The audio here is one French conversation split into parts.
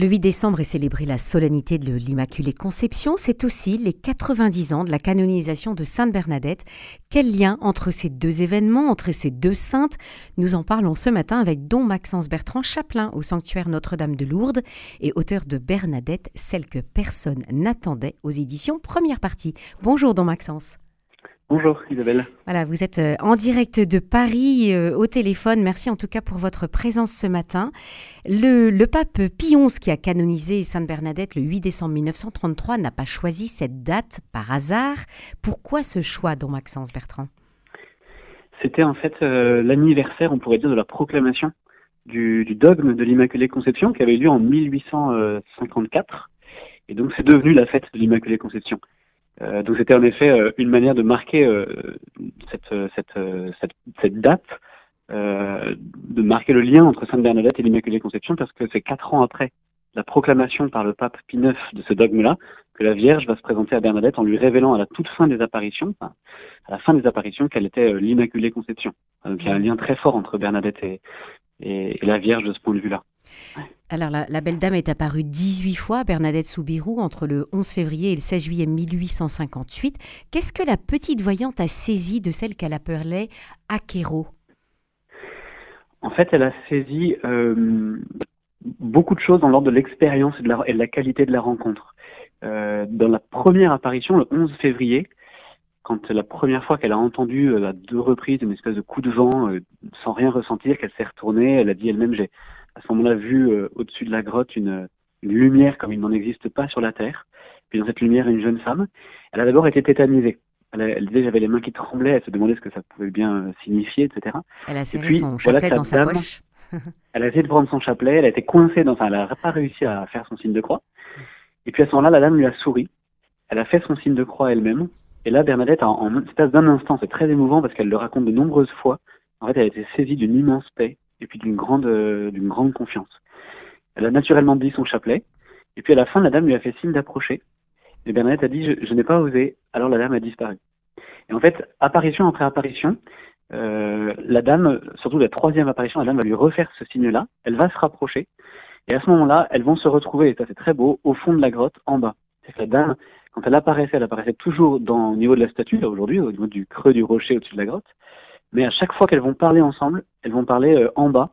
Le 8 décembre est célébrée la solennité de l'Immaculée Conception. C'est aussi les 90 ans de la canonisation de Sainte Bernadette. Quel lien entre ces deux événements, entre ces deux saintes? Nous en parlons ce matin avec Don Maxence Bertrand, chapelain au sanctuaire Notre-Dame de Lourdes et auteur de Bernadette, celle que personne n'attendait aux éditions première partie. Bonjour Don Maxence. Bonjour Isabelle. Voilà, vous êtes euh, en direct de Paris euh, au téléphone. Merci en tout cas pour votre présence ce matin. Le, pape Pie XI, qui a canonisé Sainte Bernadette le 8 décembre 1933, n'a pas choisi cette date par hasard. Pourquoi ce choix, don Maxence Bertrand? C'était en fait euh, l'anniversaire, on pourrait dire, de la proclamation du, du dogme de l'Immaculée Conception qui avait lieu en 1854. Et donc c'est devenu la fête de l'Immaculée Conception. Euh, donc c'était en effet euh, une manière de marquer euh, cette, cette, cette, cette, date, de marquer le lien entre Sainte Bernadette et l'Immaculée Conception, parce que c'est quatre ans après la proclamation par le pape Pie IX de ce dogme-là que la Vierge va se présenter à Bernadette en lui révélant à la toute fin des apparitions, à la fin des apparitions, qu'elle était l'Immaculée Conception. Donc il y a un lien très fort entre Bernadette et, et, la Vierge de ce point de vue-là. Alors, la, belle dame est apparue 18 fois, Bernadette Soubirou, entre le 11 février et le 16 juillet 1858. Qu'est-ce que la petite voyante a saisi de celle qu'elle appelait Akero? En fait, elle a saisi euh, beaucoup de choses dans l'ordre de l'expérience et, de la qualité de la rencontre. Euh, dans la première apparition, le 11 février, quand la première fois qu'elle a entendu euh, à deux reprises une espèce de coup de vent sans rien ressentir, qu'elle s'est retournée, elle a dit elle-même j'ai à ce moment-là vu euh, au-dessus de la grotte une, lumière comme il n'en existe pas sur la terre. Puis dans cette lumière, une jeune femme. Elle a d'abord été tétanisée. Elle, disait j'avais les mains qui tremblaient, elle se demandait ce que ça pouvait bien euh, signifier, etc. Elle a serré son chapelet dans sa poche. elle a essayé de prendre son chapelet, elle a été coincée, dans, enfin elle n'a pas réussi à faire son signe de croix. Et puis à ce moment-là, la dame lui a souri. Elle a fait son signe de croix elle-même. Et là, Bernadette, en, en d'un instant, c'est très émouvant parce qu'elle le raconte de nombreuses fois. En fait, elle a été saisie d'une immense paix, et puis d'une grande, euh, grande confiance. Elle a naturellement dit son chapelet, et puis à la fin, la dame lui a fait signe d'approcher. Et Bernadette a dit je, n'ai pas osé. Alors la dame a disparu. Et en fait, apparition après apparition, euh, la dame, surtout la troisième apparition, la dame va lui refaire ce signe-là. Elle va se rapprocher. Et à ce moment-là, elles vont se retrouver, et ça c'est très beau, au fond de la grotte, en bas. C'est que la dame, quand elle apparaissait, elle apparaissait toujours dans, au niveau de la statue, aujourd'hui, au niveau du creux du rocher au-dessus de la grotte mais à chaque fois qu'elles vont parler ensemble, elles vont parler euh, en bas,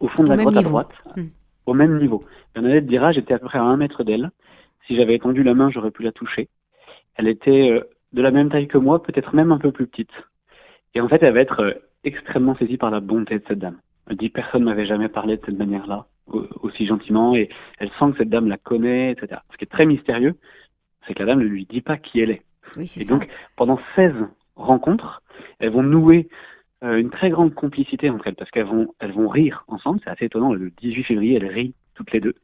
au fond de la grotte à droite, hmm. au même niveau. Bernadette dira, j'étais à peu près à un mètre d'elle. Si j'avais étendu la main, j'aurais pu la toucher. Elle était euh, de la même taille que moi, peut-être même un peu plus petite. Et en fait, elle va être euh, extrêmement saisie par la bonté de cette dame. Elle dit, personne m'avait jamais parlé de cette manière-là, aussi gentiment, et elle sent que cette dame la connaît, etc. Ce qui est très mystérieux, c'est que la dame ne lui dit pas qui elle est. Oui, et donc, pendant 16 rencontres, elles vont nouer euh, une très grande complicité entre elles parce qu'elles vont, elles vont rire ensemble. C'est assez étonnant. Le 18 février, elles rient toutes les deux.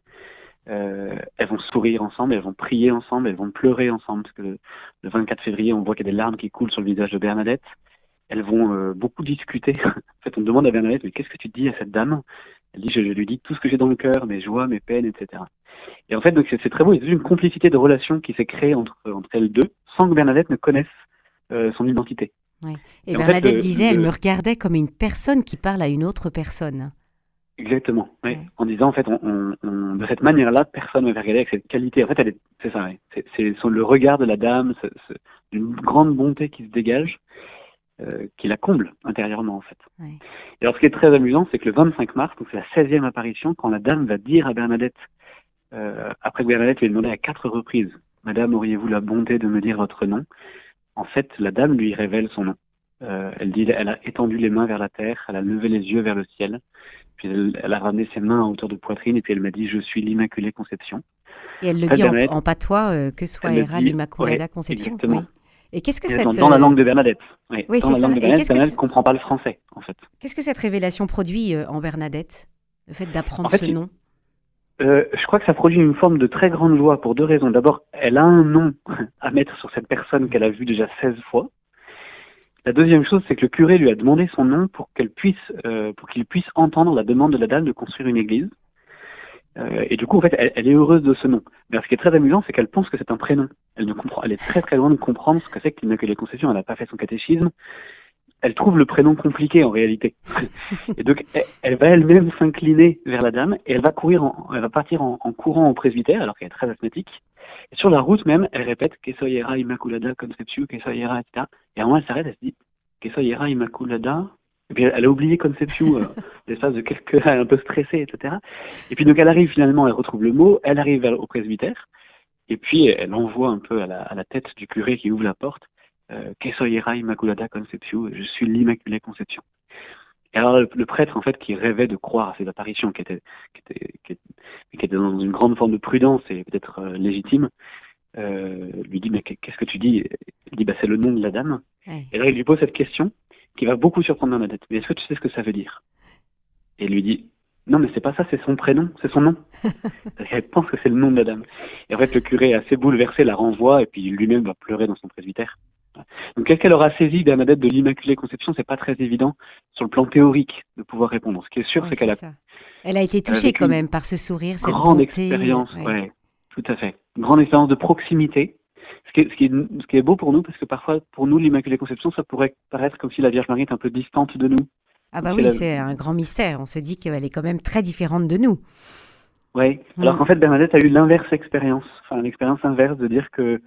Euh, elles vont sourire ensemble, elles vont prier ensemble, elles vont pleurer ensemble parce que le, 24 février, on voit qu'il y a des larmes qui coulent sur le visage de Bernadette. Elles vont euh, beaucoup discuter. en fait, on demande à Bernadette, mais qu'est-ce que tu dis à cette dame? Elle dit, je, lui dis tout ce que j'ai dans le cœur, mes joies, mes peines, etc. Et en fait, donc c'est très beau. Il y a une complicité de relation qui s'est créée entre, entre elles deux, sans que Bernadette ne connaisse son identité. Et, Bernadette disait, elle me regardait comme une personne qui parle à une autre personne. Exactement, oui. En disant, en fait, on, de cette manière-là, personne ne m'avait regardé avec cette qualité. En fait, c'est ça, c'est le regard de la dame, une grande bonté qui se dégage, euh, qui la comble intérieurement, en fait. Et alors, ce qui est très amusant, c'est que le 25 mars, donc c'est la 16e apparition, quand la dame va dire à Bernadette, euh, après que Bernadette lui ait demandé à quatre reprises, Madame, auriez-vous la bonté de me dire votre nom? En fait, la dame lui révèle son nom. Euh, elle dit, elle a étendu les mains vers la terre, elle a levé les yeux vers le ciel, puis elle, a ramené ses mains à hauteur de poitrine et puis elle m'a dit, je suis l'Immaculée Conception. Et elle le dit en, patois, euh, que soit Héra l'Immaculée Conception. Exactement. Et qu'est-ce que cette dans, la langue de Bernadette. Oui, dans la langue de Bernadette, Bernadette ne comprend pas le français, en fait. Qu'est-ce que cette révélation produit euh, en Bernadette, le fait d'apprendre ce nom? Euh, je crois que ça produit une forme de très grande joie pour deux raisons. D'abord, elle a un nom à mettre sur cette personne qu'elle a vue déjà 16 fois. La deuxième chose, c'est que le curé lui a demandé son nom pour qu'elle puisse, euh, pour qu'il puisse entendre la demande de la dame de construire une église. Euh, et du coup, en fait, elle, est heureuse de ce nom. Mais ce qui est très amusant, c'est qu'elle pense que c'est un prénom. Elle ne comprend, elle est très très loin de comprendre ce que c'est que l'Immaculée Conception. Elle n'a pas fait son catéchisme. Elle trouve le prénom compliqué en réalité. et donc, elle, va elle-même s'incliner vers la dame et elle va courir, en, elle va partir en, courant au presbytère alors qu'elle est très asthmatique. Et sur la route même, elle répète Que soyera Immaculada Conception, que soyera, etc. Et à un moment, elle s'arrête, elle se dit Que soyera Immaculada. Et puis elle a oublié Conception, euh, l'espace de quelques, un peu stressée, etc. Et puis donc elle arrive finalement, elle retrouve le mot, elle arrive au presbytère, et puis elle envoie un peu à la, à la tête du curé qui ouvre la porte euh, Que soyera Immaculada Conception, je suis l'Immaculée Conception. Et alors le, prêtre en fait qui rêvait de croire à ces apparitions, qui était, qui était, qui était, dans une grande forme de prudence et peut-être euh, légitime, euh, lui dit mais qu'est-ce que tu dis? Il dit bah c'est le nom de la dame. Et là il lui pose cette question qui va beaucoup surprendre Bernadette. Mais est-ce que tu sais ce que ça veut dire? Et il lui dit non mais c'est pas ça, c'est son prénom, c'est son nom. Elle pense que c'est le nom de la dame. Et en fait le curé assez bouleversé la renvoie et puis lui-même va pleurer dans son presbytère. Donc, quest qu'elle aura saisi Bernadette de l'Immaculée Conception, c'est pas très évident sur le plan théorique de pouvoir répondre. Ce qui est sûr, c'est qu'elle a. Elle a été touchée quand même par ce sourire, cette grande expérience, ouais. tout à fait. grande expérience de proximité. Ce qui, est, ce, qui est, ce qui est beau pour nous, parce que parfois, pour nous, l'Immaculée Conception, ça pourrait paraître comme si la Vierge Marie est un peu distante de nous. Ah bah oui, c'est un grand mystère. On se dit qu'elle est quand même très différente de nous. Oui, alors mm. qu'en fait, Bernadette a eu l'inverse expérience, enfin l'expérience inverse de dire que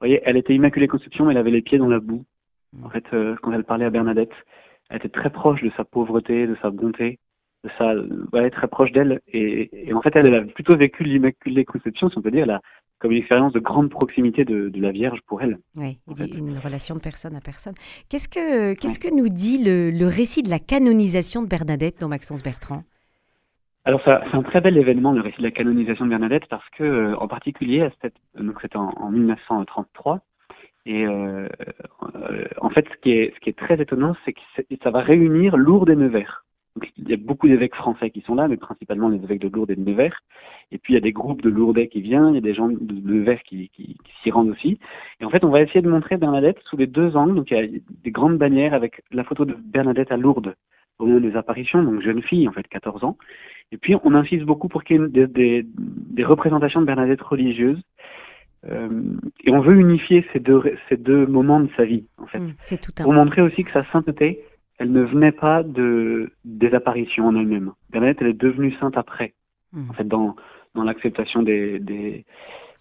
vous voyez, elle était Immaculée Conception, mais elle avait les pieds dans la boue. Mm. En fait, euh, quand elle parlait à Bernadette, elle était très proche de sa pauvreté, de sa bonté, de sa, ouais, très proche d'elle. Et, en fait, elle, a plutôt vécu l'Immaculée Conception, si on peut dire, comme une expérience de grande proximité de, la Vierge pour elle. Oui, une relation de personne à personne. Qu'est-ce que, qu'est-ce que nous dit le, le récit de la canonisation de Bernadette dans Maxence Bertrand? Alors c'est un très bel événement le récit de la canonisation de Bernadette parce que euh, en particulier donc c'était en, 1933 et euh, euh, en fait ce qui est très étonnant c'est que ça va réunir Lourdes et Nevers. Donc, il y a beaucoup d'évêques français qui sont là, mais principalement les évêques de Lourdes et de Nevers. Et puis il y a des groupes de Lourdais qui viennent, il y a des gens de Nevers qui, qui, qui s'y rendent aussi. Et en fait, on va essayer de montrer Bernadette sous les deux angles. Donc il y a des grandes bannières avec la photo de Bernadette à Lourdes au moment des apparitions, donc jeune fille en fait, 14 ans. Et puis, on insiste beaucoup pour qu'il y ait des, des, représentations de Bernadette religieuses. Euh, et on veut unifier ces deux, ces deux moments de sa vie, en fait. Mmh, c'est tout Pour montrer aussi que sa sainteté, elle ne venait pas de, des apparitions en elle-même. Bernadette, elle est devenue sainte après, mmh. en fait, dans, dans l'acceptation des, des,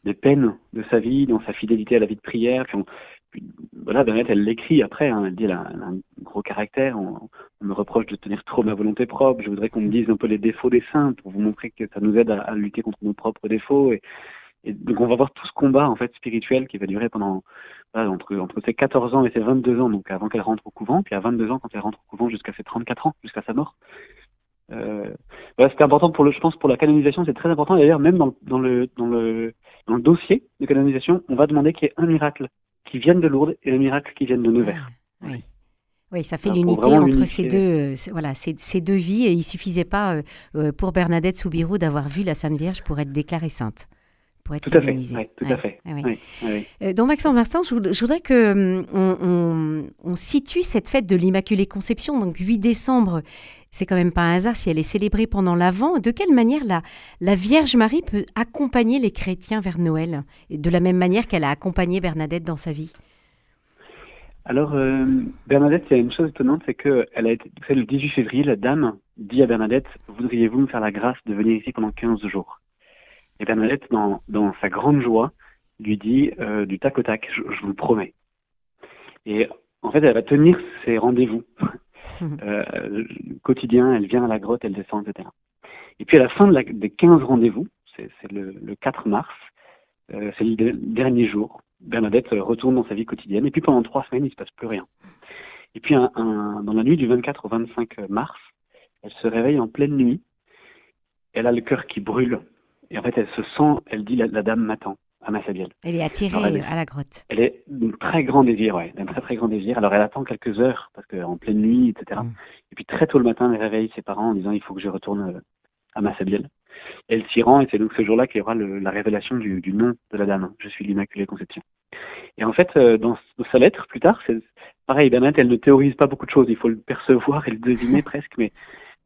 des, peines de sa vie, dans sa fidélité à la vie de prière. Puis voilà, Bernadette, elle l'écrit après, hein, elle dit elle a, un gros caractère, on, me reproche de tenir trop ma volonté propre, je voudrais qu'on me dise un peu les défauts des saints pour vous montrer que ça nous aide à, lutter contre nos propres défauts. Et, donc on va voir tout ce combat en fait spirituel qui va durer pendant entre, entre ses 14 ans et ses 22 ans, donc avant qu'elle rentre au couvent, puis à 22 ans quand elle rentre au couvent jusqu'à ses 34 ans, jusqu'à sa mort. Euh, voilà, c'était important pour le, je pense pour la canonisation, c'est très important. D'ailleurs, même dans, le, dans, le, dans le dossier de canonisation, on va demander qu'il y ait un miracle qui viennent de Lourdes et le miracle qui viennent de Nevers. Ah, oui. Oui, ça fait l'unité entre ces deux, euh, voilà, ces, ces, deux vies. Et il suffisait pas euh, euh, pour Bernadette Soubirou d'avoir vu la Sainte Vierge pour être déclarée sainte, pour être tout À fait, tout à fait. Oui, donc Maxence Martin, je, voudrais que on, on, situe cette fête de l'Immaculée Conception, donc 8 décembre. C'est quand même pas un hasard si elle est célébrée pendant l'Avent. De quelle manière la, la Vierge Marie peut accompagner les chrétiens vers Noël, de la même manière qu'elle a accompagné Bernadette dans sa vie? Alors, euh, Bernadette, il y a une chose étonnante, c'est qu'elle a été, le 18 février, la dame dit à Bernadette, voudriez-vous me faire la grâce de venir ici pendant 15 jours? Et Bernadette, dans, dans sa grande joie, lui dit euh, du tac au tac, je, je, vous le promets. Et en fait, elle va tenir ses rendez-vous. Euh, quotidien, elle vient à la grotte, elle descend, etc. Et puis à la fin de la, des 15 rendez-vous, c'est le, le, 4 mars, euh, c'est le dernier jour, Bernadette retourne dans sa vie quotidienne, et puis pendant trois semaines, il ne se passe plus rien. Et puis un, un, dans la nuit du 24 au 25 mars, elle se réveille en pleine nuit, elle a le cœur qui brûle, et en fait elle se sent, elle dit la, la dame m'attend à Massabielle. Elle est attirée à la grotte. Elle est d'un très grand désir, ouais, d'un très très grand désir. Alors elle attend quelques heures parce qu'en pleine nuit, etc. Mm. Et puis très tôt le matin, elle réveille ses parents en disant il faut que je retourne euh, à Massabielle. Elle s'y rend et c'est donc ce jour-là qu'il y aura le, la révélation du, du, nom de la dame. Je suis l'Immaculée Conception. Et en fait, euh, dans, sa lettre plus tard, c'est pareil. Bernadette, elle ne théorise pas beaucoup de choses. Il faut le percevoir et le deviner presque, mais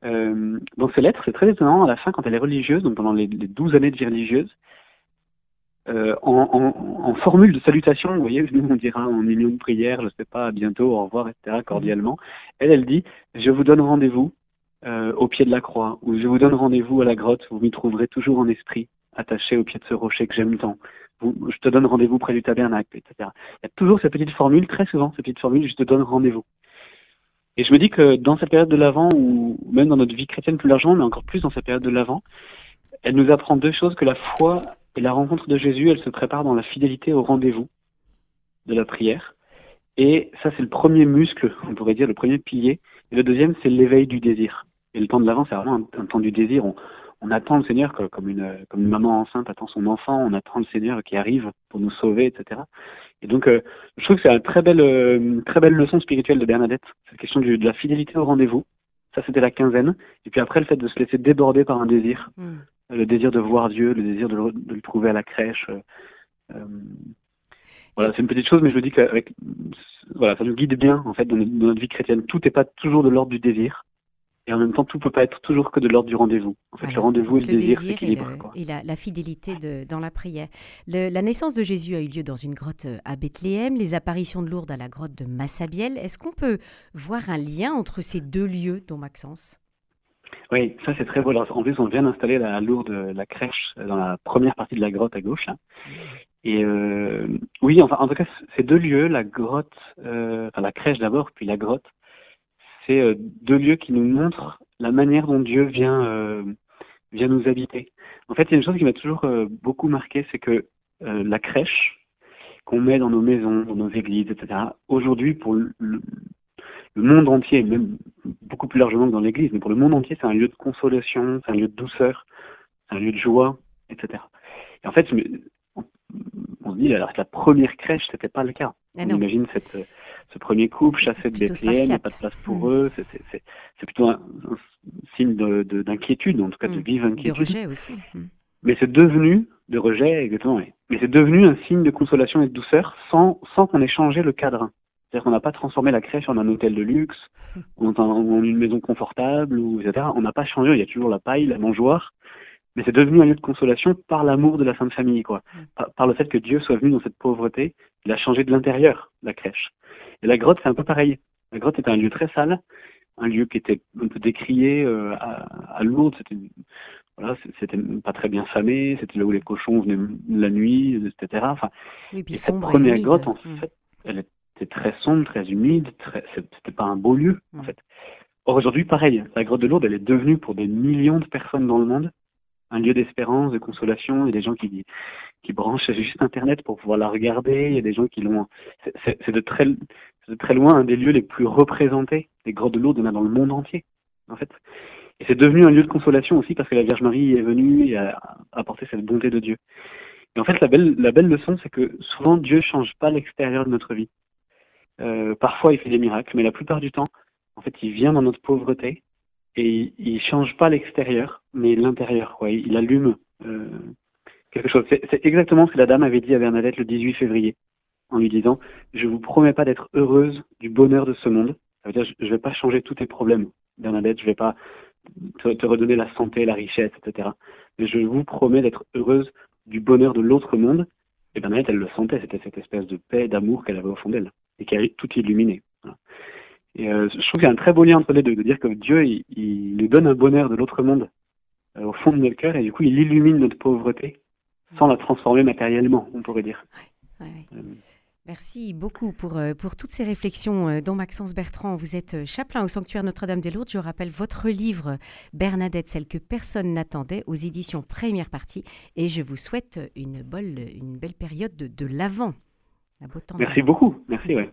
euh, dans ses lettres, c'est très étonnant. À la fin, quand elle est religieuse, donc pendant les, les 12 années de vie religieuse, euh, en, formule de salutation, vous voyez, nous on dira en union de prière, je sais pas, à bientôt, au revoir, etc., cordialement. Elle, elle dit, je vous donne rendez-vous euh, au pied de la croix, ou je vous donne rendez-vous à la grotte, vous m'y trouverez toujours en esprit, attaché au pied de ce rocher que j'aime tant. je te donne rendez-vous près du tabernacle, etc. Il y a toujours cette petite formule, très souvent, cette petite formule, je te donne rendez-vous. Et je me dis que dans cette période de l'Avent, ou même dans notre vie chrétienne plus largement, mais encore plus dans cette période de l'Avent, elle nous apprend deux choses, que la foi et la rencontre de Jésus, elle se prépare dans la fidélité au rendez-vous de la prière. Et ça, c'est le premier muscle, on pourrait dire, le premier pilier. Et le deuxième, c'est l'éveil du désir. Et le temps de l'avant, c'est vraiment un, temps du désir. On, attend le Seigneur comme une, comme une maman enceinte attend son enfant. On attend le Seigneur qui arrive pour nous sauver, etc. Et donc, euh, je trouve que c'est une très belle, euh, très belle leçon spirituelle de Bernadette. Cette question du, de la fidélité au rendez-vous. Ça, c'était la quinzaine. Et puis après, le fait de se laisser déborder par un désir. Mm le désir de voir Dieu, le désir de le, trouver à la crèche. Euh, euh, voilà, c'est une petite chose, mais je me dis que voilà, ça nous guide bien en fait dans notre, vie chrétienne. Tout n'est pas toujours de l'ordre du désir, et en même temps, tout peut pas être toujours que de l'ordre du rendez-vous. En fait, le rendez-vous et le, désir s'équilibrent. Et, la, fidélité de, dans la prière. la naissance de Jésus a eu lieu dans une grotte euh, à Bethléem, les apparitions de Lourdes à la grotte de Massabielle. Est-ce qu'on peut voir un lien entre ces deux lieux, dont Maxence? Oui, ça c'est très beau. en plus, on vient d'installer la lourde, la crèche dans la première partie de la grotte à gauche. Et euh, oui, enfin, en tout cas, ces deux lieux, la grotte, euh, enfin la crèche d'abord, puis la grotte, c'est euh, deux lieux qui nous montrent la manière dont Dieu vient, vient nous habiter. En fait, il y a une chose qui m'a toujours beaucoup marqué, c'est que la crèche qu'on met dans nos maisons, dans nos églises, etc. Aujourd'hui, pour le, le monde entier, même beaucoup plus largement que dans l'Église, mais pour le monde entier, c'est un lieu de consolation, c'est un lieu de douceur, c'est un lieu de joie, etc. Et en fait, on se dit, alors que la première crèche, c'était pas le cas. Ah on imagine cette, ce premier couple chassé de Bethléem, il n'y a pas de place pour mm. eux, c'est plutôt un, signe d'inquiétude, de, en tout cas de mm. vive inquiétude. De rejet aussi. Mm. Mais c'est devenu, de rejet, exactement, mais c'est devenu un signe de consolation et de douceur sans, sans qu'on ait changé le cadre. C'est-à-dire qu'on n'a pas transformé la crèche en un hôtel de luxe, en, une maison confortable, ou etc. On n'a pas changé, il y a toujours la paille, la mangeoire, mais c'est devenu un lieu de consolation par l'amour de la Sainte Famille, quoi. Par, le fait que Dieu soit venu dans cette pauvreté, il a changé de l'intérieur, la crèche. Et la grotte, c'est un peu pareil. La grotte était un lieu très sale, un lieu qui était un peu décrié euh, à, Lourdes, c'était voilà, c'était pas très bien famé, c'était là où les cochons venaient la nuit, etc. Enfin, et cette première grotte, en mm. fait, elle est c'était très sombre, très humide, très... c'était pas un beau lieu en mm. fait. Or aujourd'hui, pareil, la grotte de Lourdes, elle est devenue pour des millions de personnes dans le monde un lieu d'espérance, de consolation. Il y a des gens qui, qui branchent juste Internet pour pouvoir la regarder. Il y a des gens qui l'ont. C'est de très, très loin un des lieux les plus représentés des grottes de Lourdes. Dans le monde entier, en fait. Et c'est devenu un lieu de consolation aussi parce que la Vierge Marie est venue et a apporté cette bonté de Dieu. Et en fait, la belle, la belle leçon, c'est que souvent Dieu change pas l'extérieur de notre vie. Euh, parfois, il fait des miracles, mais la plupart du temps, en fait, il vient dans notre pauvreté et il, change pas l'extérieur, mais l'intérieur. Quoi. Il, allume euh, quelque chose. C'est exactement ce que la dame avait dit à Bernadette le 18 février, en lui disant Je vous promets pas d'être heureuse du bonheur de ce monde. Ça veut dire je, ne vais pas changer tous tes problèmes, Bernadette. Je vais pas te, redonner la santé, la richesse, etc. Mais je vous promets d'être heureuse du bonheur de l'autre monde. Et Bernadette, elle le sentait, c'était cette espèce de paix, d'amour qu'elle avait au fond d'elle et qui a tout illuminé. Et euh, je trouve qu'il y a un très beau lien entre les deux, de dire que Dieu, il, donne un bonheur de l'autre monde au fond de notre cœur, et du coup, il illumine notre pauvreté sans la transformer matériellement, on pourrait dire. Euh, Merci beaucoup pour, pour toutes ces réflexions, dont Maxence Bertrand. Vous êtes chaplain au sanctuaire Notre-Dame-des-Lourdes. Je rappelle votre livre Bernadette, celle que personne n'attendait, aux éditions Première Partie. Et je vous souhaite une, belle, une belle période de, de l'Avent. Merci beaucoup. Merci, ouais.